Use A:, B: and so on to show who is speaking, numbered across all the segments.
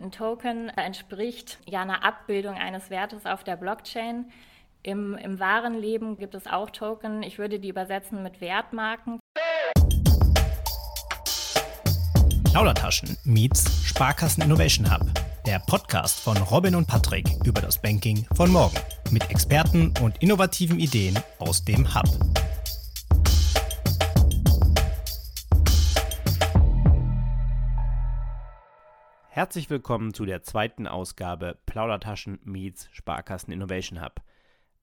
A: ein Token entspricht ja einer Abbildung eines Wertes auf der Blockchain. Im, Im wahren Leben gibt es auch Token. Ich würde die übersetzen mit Wertmarken.
B: Plaudertaschen meets Sparkassen Innovation Hub. Der Podcast von Robin und Patrick über das Banking von morgen. Mit Experten und innovativen Ideen aus dem Hub. Herzlich willkommen zu der zweiten Ausgabe Plaudertaschen meets Sparkassen Innovation Hub.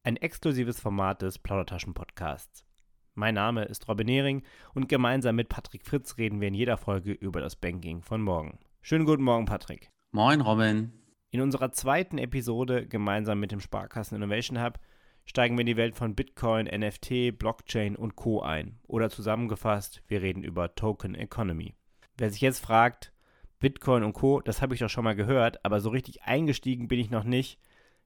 B: Ein exklusives Format des Plaudertaschen Podcasts. Mein Name ist Robin Nehring und gemeinsam mit Patrick Fritz reden wir in jeder Folge über das Banking von morgen. Schönen guten Morgen, Patrick.
C: Moin, Robin.
B: In unserer zweiten Episode gemeinsam mit dem Sparkassen Innovation Hub steigen wir in die Welt von Bitcoin, NFT, Blockchain und Co. ein. Oder zusammengefasst, wir reden über Token Economy. Wer sich jetzt fragt, Bitcoin und Co., das habe ich doch schon mal gehört, aber so richtig eingestiegen bin ich noch nicht.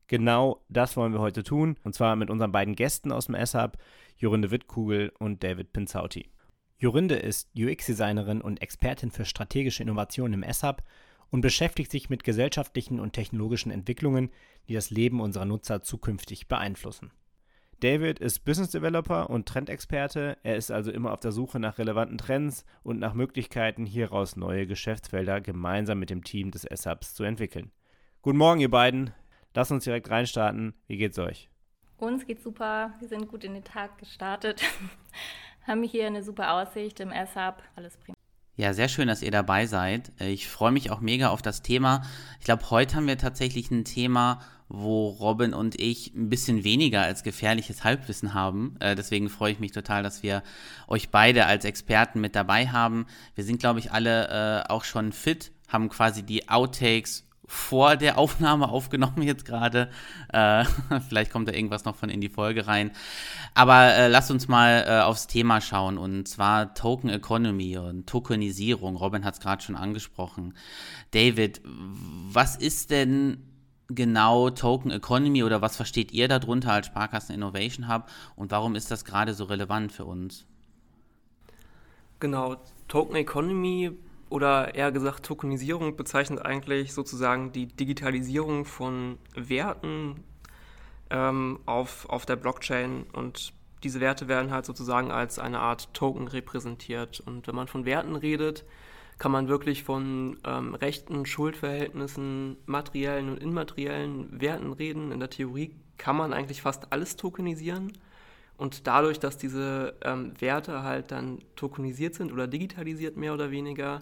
B: Genau das wollen wir heute tun, und zwar mit unseren beiden Gästen aus dem S-Hub, Jorinde Wittkugel und David Pinzauti. Jorinde ist UX-Designerin und Expertin für strategische Innovationen im S-Hub und beschäftigt sich mit gesellschaftlichen und technologischen Entwicklungen, die das Leben unserer Nutzer zukünftig beeinflussen. David ist Business Developer und Trendexperte. Er ist also immer auf der Suche nach relevanten Trends und nach Möglichkeiten, hieraus neue Geschäftsfelder gemeinsam mit dem Team des S-Hubs zu entwickeln. Guten Morgen, ihr beiden. Lasst uns direkt reinstarten. Wie geht's euch?
A: Uns geht's super. Wir sind gut in den Tag gestartet. Haben hier eine super Aussicht im S-Hub. Alles prima.
C: Ja, sehr schön, dass ihr dabei seid. Ich freue mich auch mega auf das Thema. Ich glaube, heute haben wir tatsächlich ein Thema, wo Robin und ich ein bisschen weniger als gefährliches Halbwissen haben. Äh, deswegen freue ich mich total, dass wir euch beide als Experten mit dabei haben. Wir sind, glaube ich, alle äh, auch schon fit, haben quasi die Outtakes vor der Aufnahme aufgenommen jetzt gerade. Äh, vielleicht kommt da irgendwas noch von in die Folge rein. Aber äh, lasst uns mal äh, aufs Thema schauen und zwar Token Economy und Tokenisierung. Robin hat es gerade schon angesprochen. David, was ist denn genau Token Economy oder was versteht ihr darunter als Sparkassen Innovation Hub und warum ist das gerade so relevant für uns?
D: Genau, Token Economy oder eher gesagt Tokenisierung bezeichnet eigentlich sozusagen die Digitalisierung von Werten ähm, auf, auf der Blockchain und diese Werte werden halt sozusagen als eine Art Token repräsentiert. Und wenn man von Werten redet, kann man wirklich von ähm, Rechten, Schuldverhältnissen, materiellen und immateriellen Werten reden. In der Theorie kann man eigentlich fast alles tokenisieren. Und dadurch, dass diese ähm, Werte halt dann tokenisiert sind oder digitalisiert mehr oder weniger,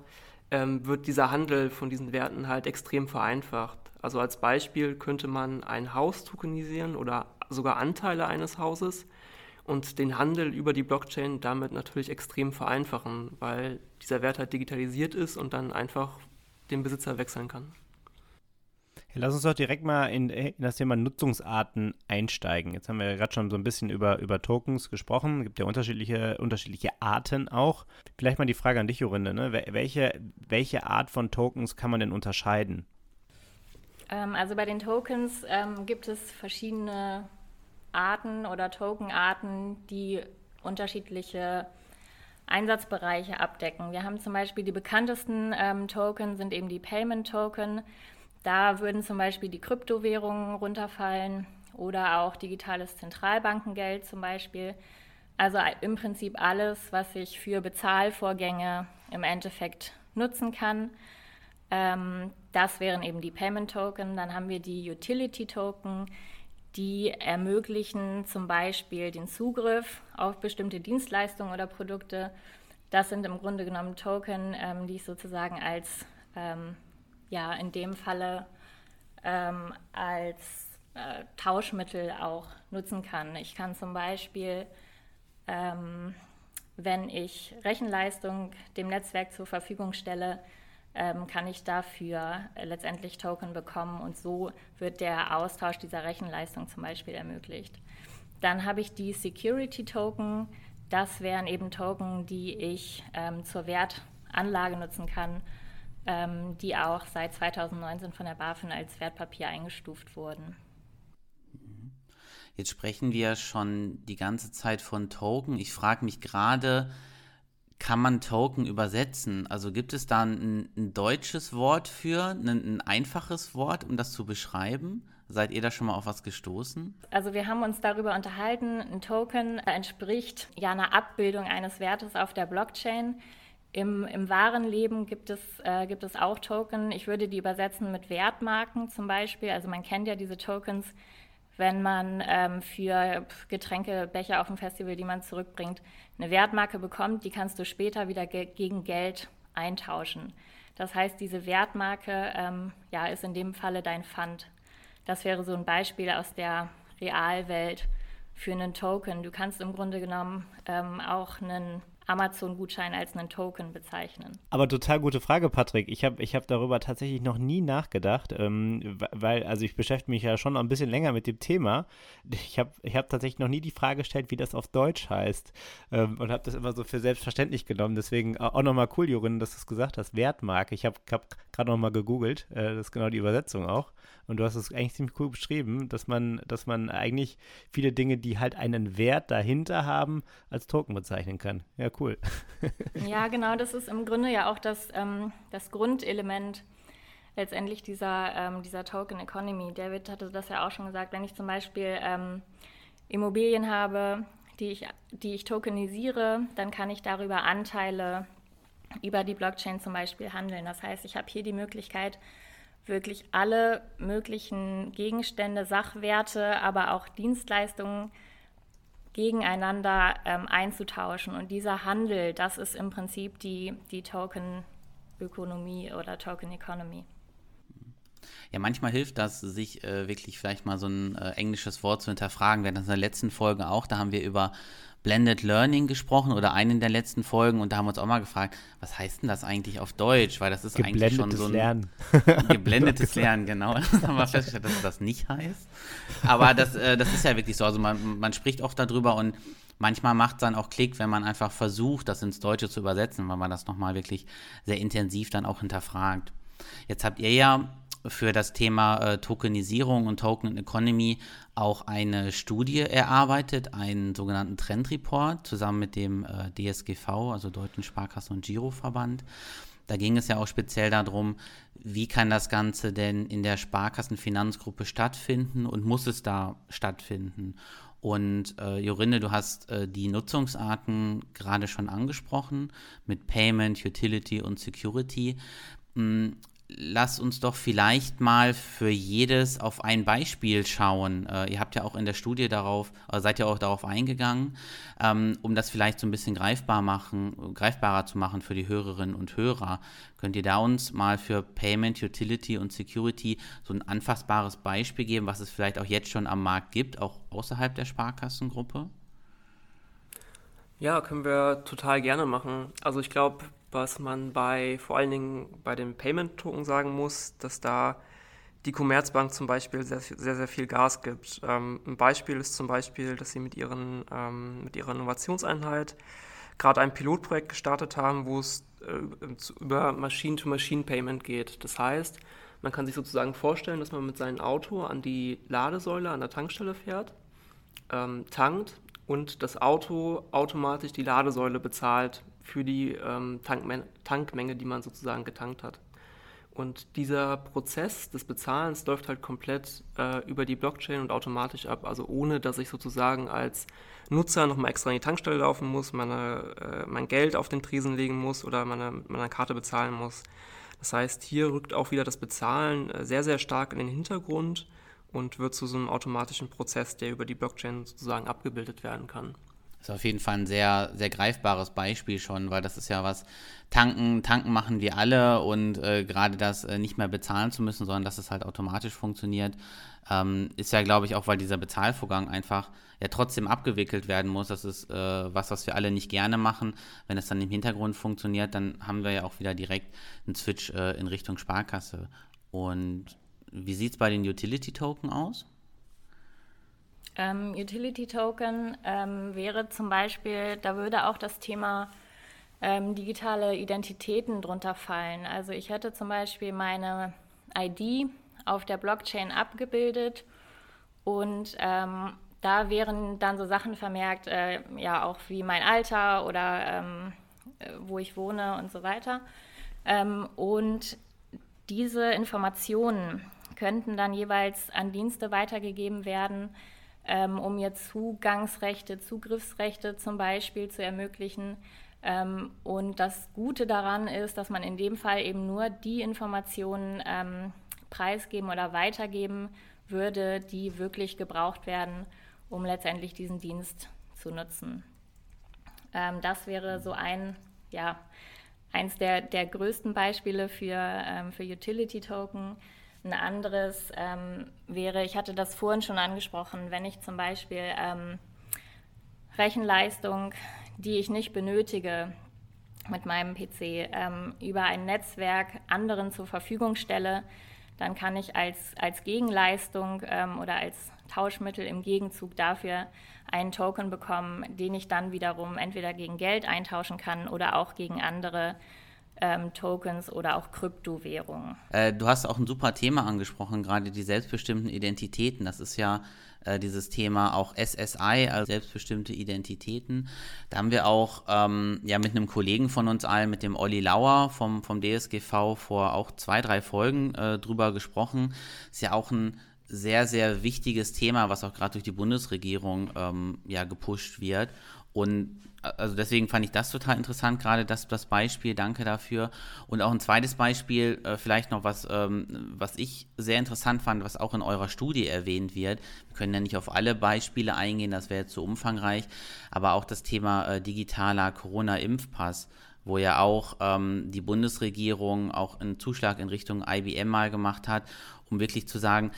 D: ähm, wird dieser Handel von diesen Werten halt extrem vereinfacht. Also als Beispiel könnte man ein Haus tokenisieren oder sogar Anteile eines Hauses und den Handel über die Blockchain damit natürlich extrem vereinfachen, weil dieser Wert halt digitalisiert ist und dann einfach den Besitzer wechseln kann.
B: Lass uns doch direkt mal in, in, das Thema Nutzungsarten einsteigen. Jetzt haben wir ja gerade schon so ein bisschen über, über Tokens gesprochen. Es gibt ja unterschiedliche, unterschiedliche Arten auch. Vielleicht mal die Frage an dich, Jorinde. Ne? Welche, welche Art von Tokens kann man denn unterscheiden?
A: Ähm, also bei den Tokens ähm, gibt es verschiedene Arten oder Tokenarten, die unterschiedliche Einsatzbereiche abdecken. Wir haben zum Beispiel die bekanntesten ähm, Token sind eben die Payment Token. Da würden zum Beispiel die Kryptowährungen runterfallen oder auch digitales Zentralbankengeld zum Beispiel. Also im Prinzip alles, was ich für Bezahlvorgänge im Endeffekt nutzen kann. Ähm, das wären eben die Payment Token. Dann haben wir die Utility Token die ermöglichen zum Beispiel den Zugriff auf bestimmte Dienstleistungen oder Produkte. Das sind im Grunde genommen Token, ähm, die ich sozusagen als, ähm, ja, in dem Falle ähm, als äh, Tauschmittel auch nutzen kann. Ich kann zum Beispiel, ähm, wenn ich Rechenleistung dem Netzwerk zur Verfügung stelle, kann ich dafür äh, letztendlich Token bekommen und so wird der Austausch dieser Rechenleistung zum Beispiel ermöglicht. Dann habe ich die Security Token. Das wären eben Token, die ich ähm, zur Wertanlage nutzen kann, ähm, die auch seit 2019 von der BaFin als Wertpapier eingestuft wurden.
C: Jetzt sprechen wir schon die ganze Zeit von Token. Ich frage mich gerade, kann man Token übersetzen? Also gibt es da ein, ein deutsches Wort für, ein, ein, einfaches Wort, um das zu beschreiben? Seid ihr da schon mal auf was gestoßen?
A: Also wir haben uns darüber unterhalten, ein Token entspricht ja einer Abbildung eines Wertes auf der Blockchain. Im, Im, wahren Leben gibt es, äh, gibt es auch Token. Ich würde die übersetzen mit Wertmarken zum Beispiel. Also man kennt ja diese Tokens, wenn man ähm, für Getränkebecher auf dem Festival, die man zurückbringt, eine Wertmarke bekommt, die kannst du später wieder ge gegen Geld eintauschen. Das heißt, diese Wertmarke ähm, ja, ist in dem Falle dein Pfand. Das wäre so ein Beispiel aus der Realwelt für einen Token. Du kannst im Grunde genommen ähm, auch einen Amazon-Gutschein als einen Token bezeichnen.
B: Aber total gute Frage, Patrick. Ich habe ich hab darüber tatsächlich noch nie nachgedacht, ähm, weil, also ich beschäftige mich ja schon ein bisschen länger mit dem Thema. Ich habe ich hab tatsächlich noch nie die Frage gestellt, wie das auf Deutsch heißt ähm, und habe das immer so für selbstverständlich genommen. Deswegen auch nochmal cool, Jorin, dass du es gesagt hast, Wertmarke. Ich habe hab, hab gerade nochmal gegoogelt, äh, das ist genau die Übersetzung auch. Und du hast es eigentlich ziemlich cool beschrieben, dass man, dass man eigentlich viele Dinge, die halt einen Wert dahinter haben, als Token bezeichnen kann. Ja, cool.
A: ja, genau, das ist im Grunde ja auch das, ähm, das Grundelement letztendlich dieser, ähm, dieser Token Economy. David hatte das ja auch schon gesagt, wenn ich zum Beispiel ähm, Immobilien habe, die ich, die ich tokenisiere, dann kann ich darüber Anteile über die Blockchain zum Beispiel handeln. Das heißt, ich habe hier die Möglichkeit, wirklich alle möglichen Gegenstände, Sachwerte, aber auch Dienstleistungen gegeneinander ähm, einzutauschen. Und dieser Handel, das ist im Prinzip die, die Token-Ökonomie oder Token-Economy.
C: Ja, manchmal hilft das, sich äh, wirklich vielleicht mal so ein äh, englisches Wort zu hinterfragen. Wir hatten das in der letzten Folge auch, da haben wir über Blended Learning gesprochen oder einen der letzten Folgen und da haben wir uns auch mal gefragt, was heißt denn das eigentlich auf Deutsch? Weil das ist eigentlich schon so ein
B: Lernen.
C: geblendetes Lernen, genau. Das haben wir festgestellt, dass das nicht heißt. Aber das, äh, das ist ja wirklich so. Also man, man spricht oft darüber und manchmal macht es dann auch Klick, wenn man einfach versucht, das ins Deutsche zu übersetzen, weil man das nochmal wirklich sehr intensiv dann auch hinterfragt. Jetzt habt ihr ja für das Thema äh, Tokenisierung und Token Economy auch eine Studie erarbeitet, einen sogenannten Trendreport zusammen mit dem äh, DSGV, also Deutschen Sparkassen- und Giroverband. Da ging es ja auch speziell darum, wie kann das Ganze denn in der Sparkassenfinanzgruppe stattfinden und muss es da stattfinden? Und äh, Jorinde, du hast äh, die Nutzungsarten gerade schon angesprochen mit Payment, Utility und Security. Lass uns doch vielleicht mal für jedes auf ein Beispiel schauen. Äh, ihr habt ja auch in der Studie darauf, äh, seid ja auch darauf eingegangen, ähm, um das vielleicht so ein bisschen greifbar machen, greifbarer zu machen für die Hörerinnen und Hörer. Könnt ihr da uns mal für Payment, Utility und Security so ein anfassbares Beispiel geben, was es vielleicht auch jetzt schon am Markt gibt, auch außerhalb der Sparkassengruppe?
D: Ja, können wir total gerne machen. Also ich glaube, was man bei vor allen Dingen bei dem Payment-Token sagen muss, dass da die Commerzbank zum Beispiel sehr, sehr, sehr viel Gas gibt. Ähm, ein Beispiel ist zum Beispiel, dass sie mit, ihren, ähm, mit ihrer Innovationseinheit gerade ein Pilotprojekt gestartet haben, wo es äh, über Machine-to-Machine-Payment geht. Das heißt, man kann sich sozusagen vorstellen, dass man mit seinem Auto an die Ladesäule an der Tankstelle fährt, ähm, tankt und das Auto automatisch die Ladesäule bezahlt für die ähm, Tankmen Tankmenge, die man sozusagen getankt hat. Und dieser Prozess des Bezahlens läuft halt komplett äh, über die Blockchain und automatisch ab, also ohne dass ich sozusagen als Nutzer nochmal extra in die Tankstelle laufen muss, meine, äh, mein Geld auf den Tresen legen muss oder meine, meiner Karte bezahlen muss. Das heißt, hier rückt auch wieder das Bezahlen äh, sehr, sehr stark in den Hintergrund und wird zu so einem automatischen Prozess, der über die Blockchain sozusagen abgebildet werden kann.
C: Das ist auf jeden Fall ein sehr, sehr greifbares Beispiel schon, weil das ist ja was, tanken, tanken machen wir alle und äh, gerade das äh, nicht mehr bezahlen zu müssen, sondern dass es halt automatisch funktioniert, ähm, ist ja, glaube ich, auch, weil dieser Bezahlvorgang einfach ja trotzdem abgewickelt werden muss. Das ist äh, was, was wir alle nicht gerne machen. Wenn es dann im Hintergrund funktioniert, dann haben wir ja auch wieder direkt einen Switch äh, in Richtung Sparkasse. Und wie sieht es bei den Utility-Token aus?
A: Ähm, Utility Token ähm, wäre zum Beispiel, da würde auch das Thema ähm, digitale Identitäten drunter fallen. Also ich hätte zum Beispiel meine ID auf der Blockchain abgebildet und ähm, da wären dann so Sachen vermerkt, äh, ja auch wie mein Alter oder ähm, wo ich wohne und so weiter. Ähm, und diese Informationen könnten dann jeweils an Dienste weitergegeben werden, ähm, um ihr Zugangsrechte, Zugriffsrechte zum Beispiel zu ermöglichen. Ähm, und das Gute daran ist, dass man in dem Fall eben nur die Informationen ähm, preisgeben oder weitergeben würde, die wirklich gebraucht werden, um letztendlich diesen Dienst zu nutzen. Ähm, das wäre so ein, ja, eins der, der größten Beispiele für, ähm, für Utility-Token. Ein anderes ähm, wäre, ich hatte das vorhin schon angesprochen, wenn ich zum Beispiel ähm, Rechenleistung, die ich nicht benötige, mit meinem PC ähm, über ein Netzwerk anderen zur Verfügung stelle, dann kann ich als, als Gegenleistung ähm, oder als Tauschmittel im Gegenzug dafür einen Token bekommen, den ich dann wiederum entweder gegen Geld eintauschen kann oder auch gegen andere ähm, Tokens oder auch Kryptowährungen.
C: Äh, du hast auch ein super Thema angesprochen, gerade die selbstbestimmten Identitäten. Das ist ja äh, dieses Thema auch SSI, also selbstbestimmte Identitäten. Da haben wir auch ähm, ja mit einem Kollegen von uns allen, mit dem Olli Lauer vom, vom DSGV vor auch zwei, drei Folgen äh, drüber gesprochen. Ist ja auch ein sehr, sehr wichtiges Thema, was auch gerade durch die Bundesregierung ähm, ja gepusht wird. Und also deswegen fand ich das total interessant, gerade das, das Beispiel, danke dafür. Und auch ein zweites Beispiel, äh, vielleicht noch was, ähm, was ich sehr interessant fand, was auch in eurer Studie erwähnt wird. Wir können ja nicht auf alle Beispiele eingehen, das wäre zu umfangreich, aber auch das Thema äh, digitaler Corona-Impfpass wo ja auch ähm, die Bundesregierung auch einen Zuschlag in Richtung IBM mal gemacht hat, um wirklich zu sagen,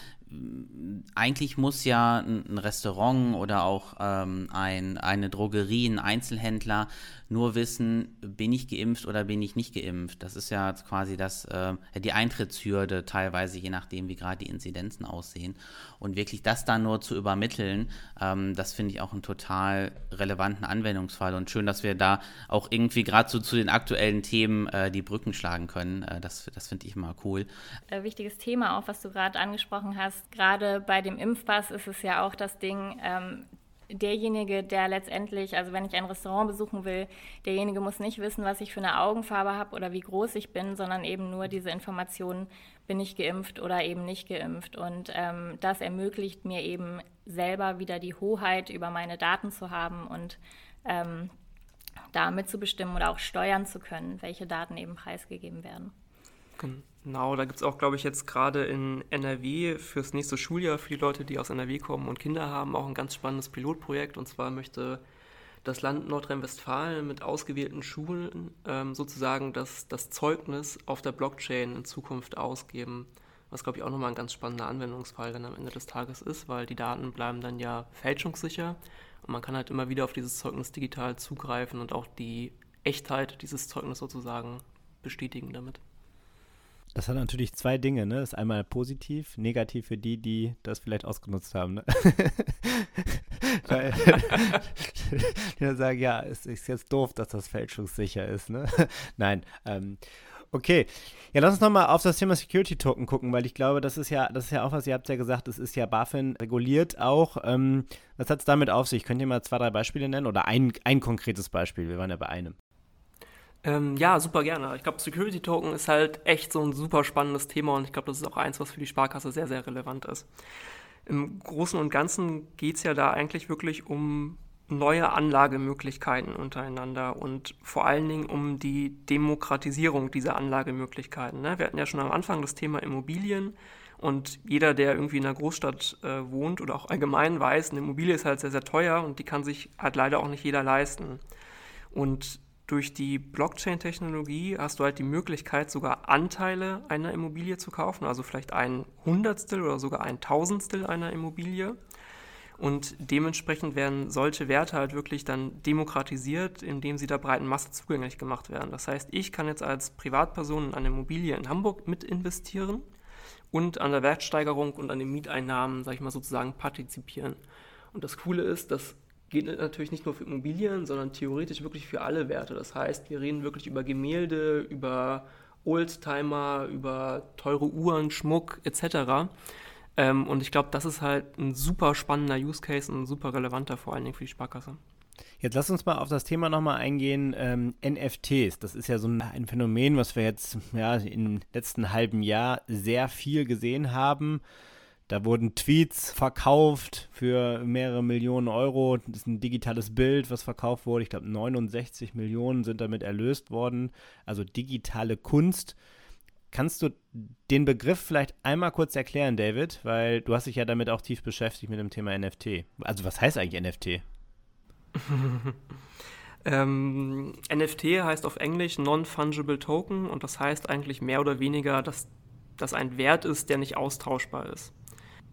C: eigentlich muss ja ein Restaurant oder auch ähm, ein, eine Drogerie, ein Einzelhändler nur wissen, bin ich geimpft oder bin ich nicht geimpft. Das ist ja quasi das, äh, die Eintrittshürde teilweise, je nachdem, wie gerade die Inzidenzen aussehen. Und wirklich das dann nur zu übermitteln, ähm, das finde ich auch einen total relevanten Anwendungsfall. Und schön, dass wir da auch irgendwie gerade so zu den aktuellen Themen äh, die Brücken schlagen können. Äh, das das finde ich immer cool.
A: Äh, wichtiges Thema auch, was du gerade angesprochen hast. Gerade bei dem Impfpass ist es ja auch das Ding, ähm, derjenige, der letztendlich, also wenn ich ein Restaurant besuchen will, derjenige muss nicht wissen, was ich für eine Augenfarbe habe oder wie groß ich bin, sondern eben nur diese Informationen, bin ich geimpft oder eben nicht geimpft. Und ähm, das ermöglicht mir eben selber wieder die Hoheit über meine Daten zu haben und ähm, da mitzubestimmen oder auch steuern zu können, welche Daten eben preisgegeben werden.
D: Genau, da gibt es auch, glaube ich, jetzt gerade in NRW fürs nächste Schuljahr für die Leute, die aus NRW kommen und Kinder haben, auch ein ganz spannendes Pilotprojekt. Und zwar möchte das Land Nordrhein-Westfalen mit ausgewählten Schulen ähm, sozusagen das, das Zeugnis auf der Blockchain in Zukunft ausgeben. Was, glaube ich, auch nochmal ein ganz spannender Anwendungsfall dann am Ende des Tages ist, weil die Daten bleiben dann ja fälschungssicher und man kann halt immer wieder auf dieses Zeugnis digital zugreifen und auch die Echtheit dieses Zeugnisses sozusagen bestätigen damit.
B: Das hat natürlich zwei Dinge, ne? Das ist einmal positiv, negativ für die, die das vielleicht ausgenutzt haben, ne? Weil die dann sagen, ja, es ist jetzt doof, dass das fälschungssicher ist, ne? Nein. Ähm, okay. Ja, lass uns nochmal auf das Thema Security Token gucken, weil ich glaube, das ist ja, das ist ja auch was, ihr habt ja gesagt, das ist ja BaFin reguliert auch. Ähm, was hat es damit auf sich? Könnt ihr mal zwei, drei Beispiele nennen oder ein, ein konkretes Beispiel? Wir waren ja bei einem.
D: Ähm, ja, super gerne. Ich glaube, Security Token ist halt echt so ein super spannendes Thema und ich glaube, das ist auch eins, was für die Sparkasse sehr, sehr relevant ist. Im Großen und Ganzen geht es ja da eigentlich wirklich um neue Anlagemöglichkeiten untereinander und vor allen Dingen um die Demokratisierung dieser Anlagemöglichkeiten. Ne? Wir hatten ja schon am Anfang das Thema Immobilien und jeder, der irgendwie in einer Großstadt äh, wohnt oder auch allgemein weiß, eine Immobilie ist halt sehr, sehr teuer und die kann sich halt leider auch nicht jeder leisten. Und durch die Blockchain-Technologie hast du halt die Möglichkeit, sogar Anteile einer Immobilie zu kaufen, also vielleicht ein Hundertstel oder sogar ein Tausendstel einer Immobilie. Und dementsprechend werden solche Werte halt wirklich dann demokratisiert, indem sie der breiten Masse zugänglich gemacht werden. Das heißt, ich kann jetzt als Privatperson in eine Immobilie in Hamburg mit investieren und an der Wertsteigerung und an den Mieteinnahmen, sage ich mal, sozusagen partizipieren. Und das Coole ist, dass geht natürlich nicht nur für Immobilien, sondern theoretisch wirklich für alle Werte. Das heißt, wir reden wirklich über Gemälde, über Oldtimer, über teure Uhren, Schmuck etc. Ähm, und ich glaube, das ist halt ein super spannender Use Case und super relevanter vor allen Dingen für die Sparkasse.
B: Jetzt lass uns mal auf das Thema nochmal eingehen, ähm, NFTs. Das ist ja so ein, ein, Phänomen, was wir jetzt ja, im letzten halben Jahr sehr viel gesehen haben. Da wurden Tweets verkauft für mehrere Millionen Euro. Das ist ein digitales Bild, was verkauft wurde. Ich glaube, 69 Millionen sind damit erlöst worden. Also digitale Kunst. Kannst du den Begriff vielleicht einmal kurz erklären, David? Weil du hast dich ja damit auch tief beschäftigt mit dem Thema NFT. Also was heißt eigentlich NFT?
D: ähm, NFT heißt auf Englisch Non-Fungible Token und das heißt eigentlich mehr oder weniger, dass das ein Wert ist, der nicht austauschbar ist.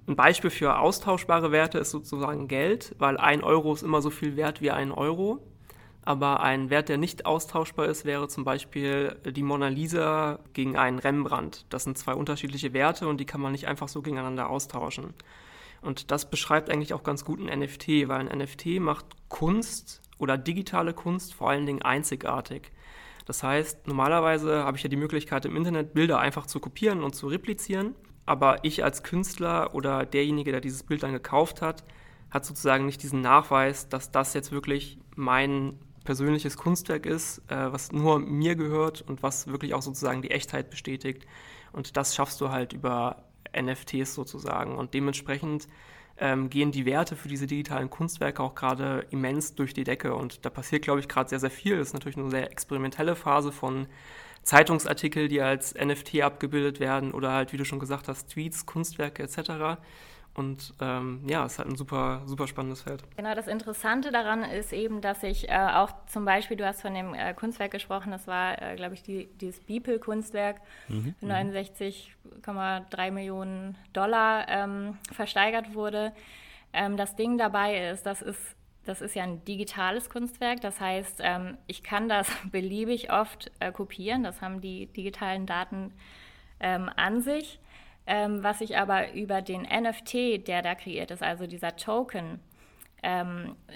D: Ein Beispiel für austauschbare Werte ist sozusagen Geld, weil ein Euro ist immer so viel wert wie ein Euro. Aber ein Wert, der nicht austauschbar ist, wäre zum Beispiel die Mona Lisa gegen einen Rembrandt. Das sind zwei unterschiedliche Werte und die kann man nicht einfach so gegeneinander austauschen. Und das beschreibt eigentlich auch ganz gut ein NFT, weil ein NFT macht Kunst oder digitale Kunst vor allen Dingen einzigartig. Das heißt, normalerweise habe ich ja die Möglichkeit, im Internet Bilder einfach zu kopieren und zu replizieren. Aber ich als Künstler oder derjenige, der dieses Bild dann gekauft hat, hat sozusagen nicht diesen Nachweis, dass das jetzt wirklich mein persönliches Kunstwerk ist, äh, was nur mir gehört und was wirklich auch sozusagen die Echtheit bestätigt. Und das schaffst du halt über NFTs sozusagen. Und dementsprechend ähm, gehen die Werte für diese digitalen Kunstwerke auch gerade immens durch die Decke. Und da passiert, glaube ich, gerade sehr, sehr viel. Das ist natürlich eine sehr experimentelle Phase von Zeitungsartikel, die als NFT abgebildet werden oder halt, wie du schon gesagt hast, Tweets, Kunstwerke etc. Und ähm, ja, es ist halt ein super, super spannendes Feld.
A: Genau, das Interessante daran ist eben, dass ich äh, auch zum Beispiel, du hast von dem äh, Kunstwerk gesprochen, das war, äh, glaube ich, die, dieses Beeple-Kunstwerk mhm. für 69,3 Millionen Dollar ähm, versteigert wurde. Ähm, das Ding dabei ist, das ist, das ist ja ein digitales Kunstwerk, das heißt, ähm, ich kann das beliebig oft äh, kopieren, das haben die digitalen Daten ähm, an sich. Ähm, was ich aber über den NFT, der da kreiert ist, also dieser Token,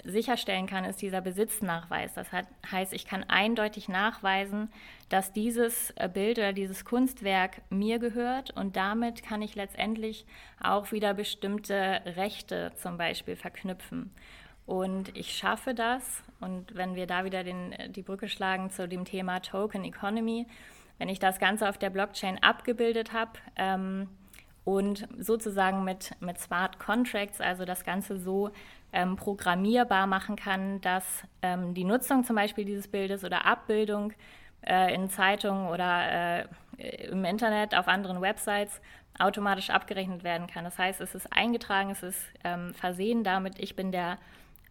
A: sicherstellen kann, ist dieser Besitznachweis. Das heißt, ich kann eindeutig nachweisen, dass dieses äh, Bild oder dieses Kunstwerk mir gehört und damit kann ich letztendlich auch wieder bestimmte Rechte zum Beispiel verknüpfen. Und ich schaffe das, und wenn wir da wieder den, die Brücke schlagen zu dem Thema Token Economy, wenn ich das Ganze auf der Blockchain abgebildet habe, ähm, und sozusagen mit, mit Smart Contracts, also das Ganze so ähm, programmierbar machen kann, dass ähm, die Nutzung zum Beispiel dieses Bildes oder Abbildung äh, in Zeitungen oder äh, im Internet auf anderen Websites automatisch abgerechnet werden kann. Das heißt, es ist eingetragen, es ist ähm, versehen damit, ich bin der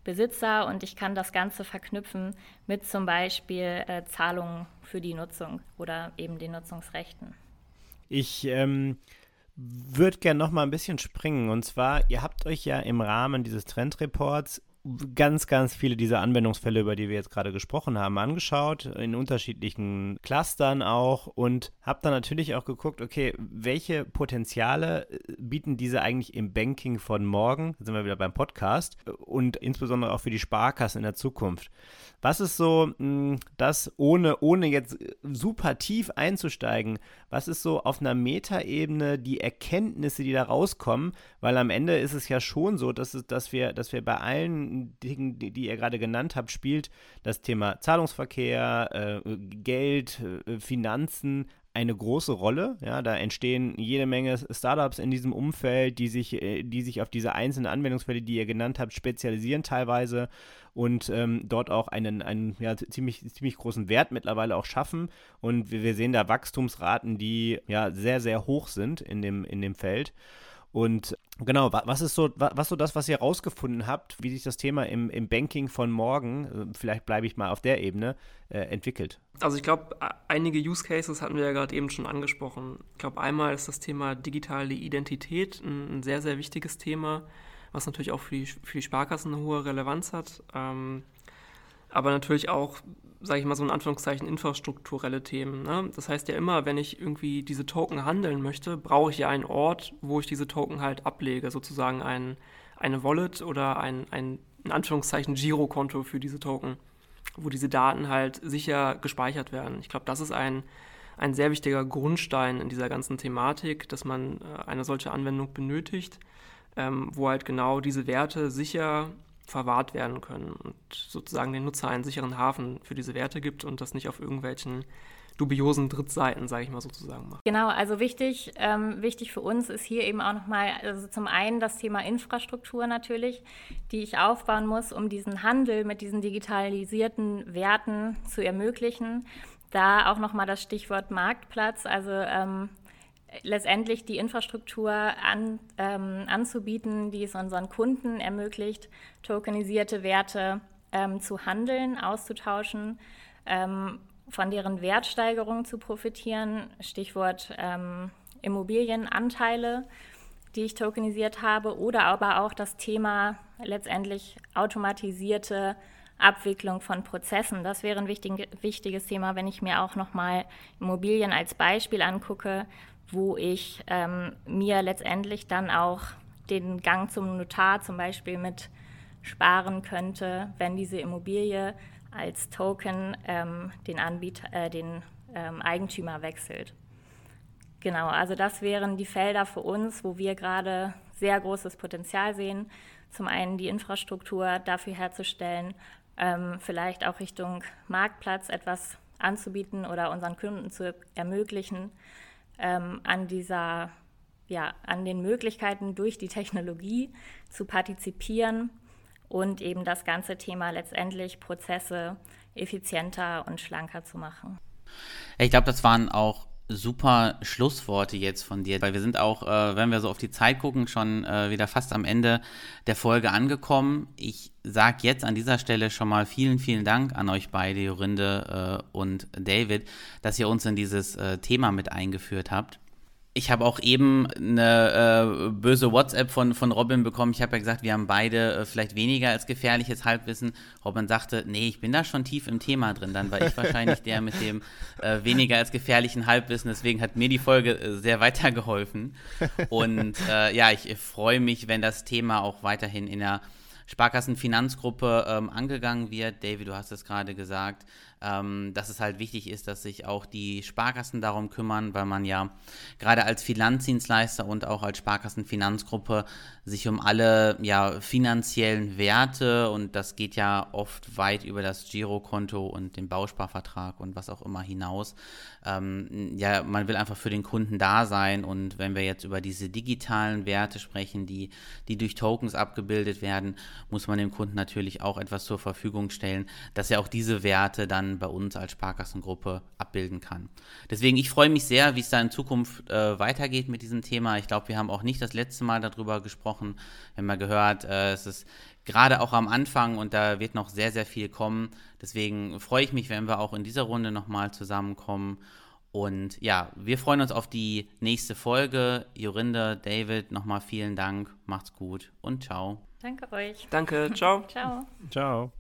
A: Besitzer und ich kann das Ganze verknüpfen mit zum Beispiel äh, Zahlungen für die Nutzung oder eben den Nutzungsrechten.
B: Ich ähm, würde gerne noch mal ein bisschen springen. Und zwar, ihr habt euch ja im Rahmen dieses Trendreports ganz, ganz viele dieser Anwendungsfälle, über die wir jetzt gerade gesprochen haben, angeschaut, in unterschiedlichen Clustern auch und habe dann natürlich auch geguckt, okay, welche Potenziale äh, bieten diese eigentlich im Banking von morgen, da sind wir wieder beim Podcast, und insbesondere auch für die Sparkassen in der Zukunft. Was ist so hm, das, ohne, ohne jetzt super tief einzusteigen, was ist so auf einer Metaebene die Erkenntnisse, die da rauskommen? Weil am Ende ist es ja schon so, dass, es, dass, wir, dass wir bei allen Dingen, die, die ihr gerade genannt habt, spielt das Thema Zahlungsverkehr, äh, Geld, äh, Finanzen, eine große Rolle. Ja, da entstehen jede Menge Startups in diesem Umfeld, die sich, äh, die sich auf diese einzelnen Anwendungsfälle, die ihr genannt habt, spezialisieren teilweise und ähm, dort auch einen, einen ja, ziemlich, ziemlich großen Wert mittlerweile auch schaffen. Und wir, wir sehen da Wachstumsraten, die ja sehr, sehr hoch sind in dem, in dem Feld. Und genau, was ist so, was so das, was ihr rausgefunden habt, wie sich das Thema im, im Banking von morgen, äh, vielleicht bleibe ich mal auf der Ebene, äh, entwickelt?
D: Also ich glaube, einige Use Cases hatten wir ja gerade eben schon angesprochen. Ich glaube, einmal ist das Thema digitale Identität ein, ein, sehr, sehr wichtiges Thema, was natürlich auch für die, für die Sparkassen eine hohe Relevanz hat. Ähm, aber natürlich auch sage ich mal so in Anführungszeichen, infrastrukturelle Themen. Ne? Das heißt ja immer, wenn ich irgendwie diese Token handeln möchte, brauche ich ja einen Ort, wo ich diese Token halt ablege, sozusagen ein, eine Wallet oder ein, ein in Anführungszeichen Girokonto für diese Token, wo diese Daten halt sicher gespeichert werden. Ich glaube, das ist ein, ein sehr wichtiger Grundstein in dieser ganzen Thematik, dass man äh, eine solche Anwendung benötigt, ähm, wo halt genau diese Werte sicher verwahrt werden können und sozusagen den Nutzer einen sicheren Hafen für diese Werte gibt und das nicht auf irgendwelchen dubiosen Drittseiten, sage ich mal sozusagen, macht.
A: Genau, also wichtig, ähm, wichtig für uns ist hier eben auch nochmal, also zum einen das Thema Infrastruktur natürlich, die ich aufbauen muss, um diesen Handel mit diesen digitalisierten Werten zu ermöglichen. Da auch nochmal das Stichwort Marktplatz, also ähm, letztendlich die Infrastruktur an, ähm, anzubieten, die es unseren Kunden ermöglicht, tokenisierte Werte ähm, zu handeln, auszutauschen ähm, von deren Wertsteigerung zu profitieren. Stichwort ähm, Immobilienanteile, die ich tokenisiert habe, oder aber auch das Thema letztendlich automatisierte Abwicklung von Prozessen. Das wäre ein wichtig, wichtiges Thema, wenn ich mir auch nochmal Immobilien als Beispiel angucke, wo ich ähm, mir letztendlich dann auch den Gang zum Notar zum Beispiel mit sparen könnte, wenn diese Immobilie als Token ähm, den Anbieter, äh, den ähm, Eigentümer wechselt. Genau, also das wären die Felder für uns, wo wir gerade sehr großes Potenzial sehen. Zum einen die Infrastruktur dafür herzustellen, ähm, vielleicht auch Richtung Marktplatz etwas anzubieten oder unseren Kunden zu ermöglichen, ähm, an dieser, ja, an den Möglichkeiten durch die Technologie zu partizipieren und eben das ganze Thema letztendlich Prozesse effizienter und schlanker zu machen.
C: Ich glaube, das waren auch super Schlussworte jetzt von dir, weil wir sind auch, äh, wenn wir so auf die Zeit gucken, schon äh, wieder fast am Ende der Folge angekommen. Ich sage jetzt an dieser Stelle schon mal vielen, vielen Dank an euch beide, Jorinde äh, und David, dass ihr uns in dieses äh, Thema mit eingeführt habt ich habe auch eben eine äh, böse WhatsApp von, von Robin bekommen. Ich habe ja gesagt, wir haben beide äh, vielleicht weniger als gefährliches Halbwissen. Robin sagte, nee, ich bin da schon tief im Thema drin. Dann war ich wahrscheinlich der mit dem äh, weniger als gefährlichen Halbwissen. Deswegen hat mir die Folge äh, sehr weitergeholfen. Und äh, ja, ich freue mich, wenn das Thema auch weiterhin in der Sparkassenfinanzgruppe ähm, angegangen wird. David, du hast es gerade gesagt ähm, dass es halt wichtig ist, dass sich auch die Sparkassen darum kümmern, weil man ja gerade als Finanzdienstleister und auch als Sparkassenfinanzgruppe sich um alle ja, finanziellen Werte und das geht ja oft weit über das Girokonto und den Bausparvertrag und was auch immer hinaus. Ähm, ja, man will einfach für den Kunden da sein und wenn wir jetzt über diese digitalen Werte sprechen, die, die durch Tokens abgebildet werden, muss man dem Kunden natürlich auch etwas zur Verfügung stellen, dass er auch diese Werte dann bei uns als Sparkassengruppe abbilden kann. Deswegen, ich freue mich sehr, wie es da in Zukunft äh, weitergeht mit diesem Thema. Ich glaube, wir haben auch nicht das letzte Mal darüber gesprochen. Wir haben mal gehört, äh, es ist gerade auch am Anfang und da wird noch sehr, sehr viel kommen. Deswegen freue ich mich, wenn wir auch in dieser Runde nochmal zusammenkommen. Und ja, wir freuen uns auf die nächste Folge. Jorinde, David, nochmal vielen Dank. Macht's gut und ciao.
A: Danke euch.
D: Danke, ciao.
A: ciao.
B: Ciao.